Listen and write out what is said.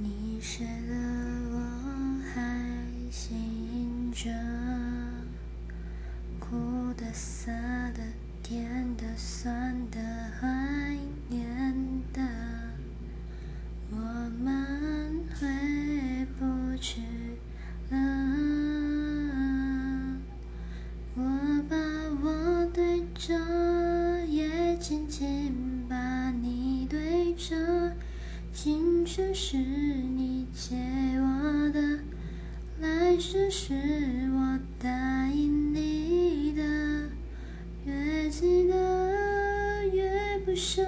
你睡了，我还醒着，苦的、涩的、甜的、酸的、怀念的，我们回不去了。我把我对着，也轻轻今生是你借我的，来生是我答应你的，越记得越不舍。